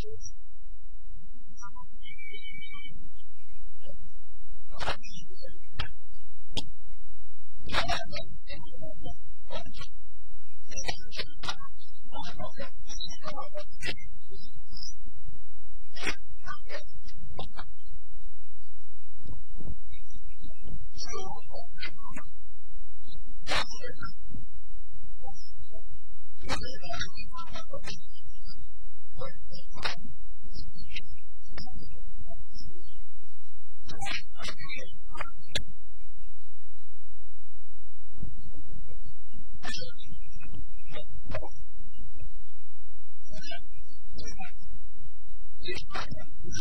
changes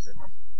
Jackson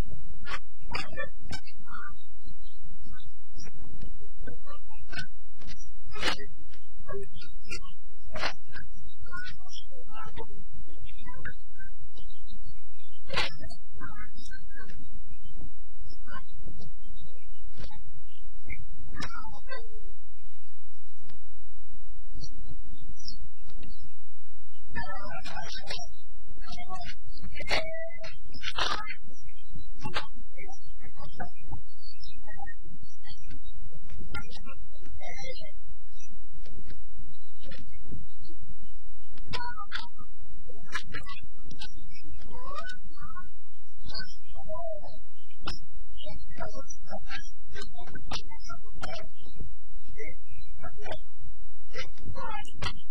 Bye.